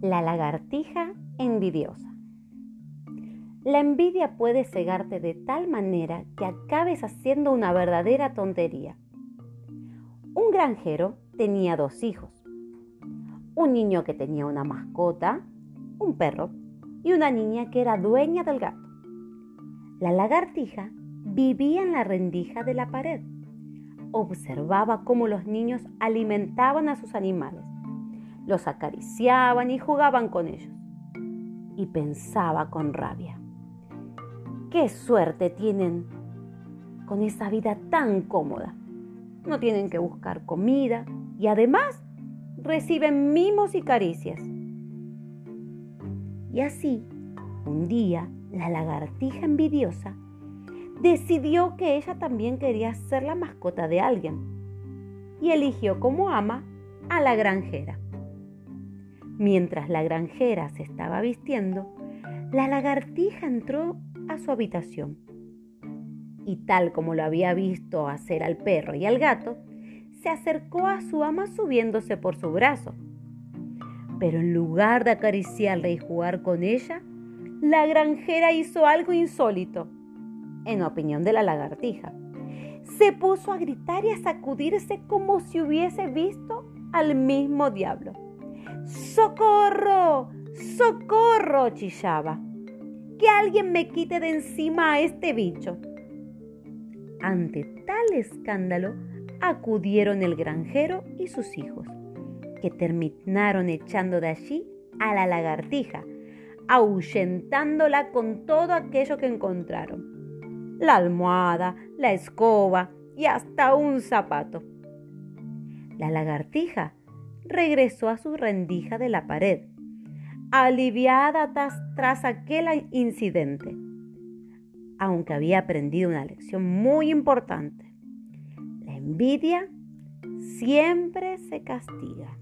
La lagartija envidiosa. La envidia puede cegarte de tal manera que acabes haciendo una verdadera tontería. Un granjero tenía dos hijos. Un niño que tenía una mascota, un perro, y una niña que era dueña del gato. La lagartija vivía en la rendija de la pared. Observaba cómo los niños alimentaban a sus animales los acariciaban y jugaban con ellos. Y pensaba con rabia, qué suerte tienen con esa vida tan cómoda. No tienen que buscar comida y además reciben mimos y caricias. Y así, un día, la lagartija envidiosa decidió que ella también quería ser la mascota de alguien y eligió como ama a la granjera. Mientras la granjera se estaba vistiendo, la lagartija entró a su habitación. Y tal como lo había visto hacer al perro y al gato, se acercó a su ama subiéndose por su brazo. Pero en lugar de acariciarla y jugar con ella, la granjera hizo algo insólito, en opinión de la lagartija. Se puso a gritar y a sacudirse como si hubiese visto al mismo diablo. ¡Socorro! ¡Socorro! chillaba. Que alguien me quite de encima a este bicho. Ante tal escándalo acudieron el granjero y sus hijos, que terminaron echando de allí a la lagartija, ahuyentándola con todo aquello que encontraron. La almohada, la escoba y hasta un zapato. La lagartija regresó a su rendija de la pared, aliviada tras, aquel incidente, aunque había aprendido una lección muy importante. La envidia siempre se castiga.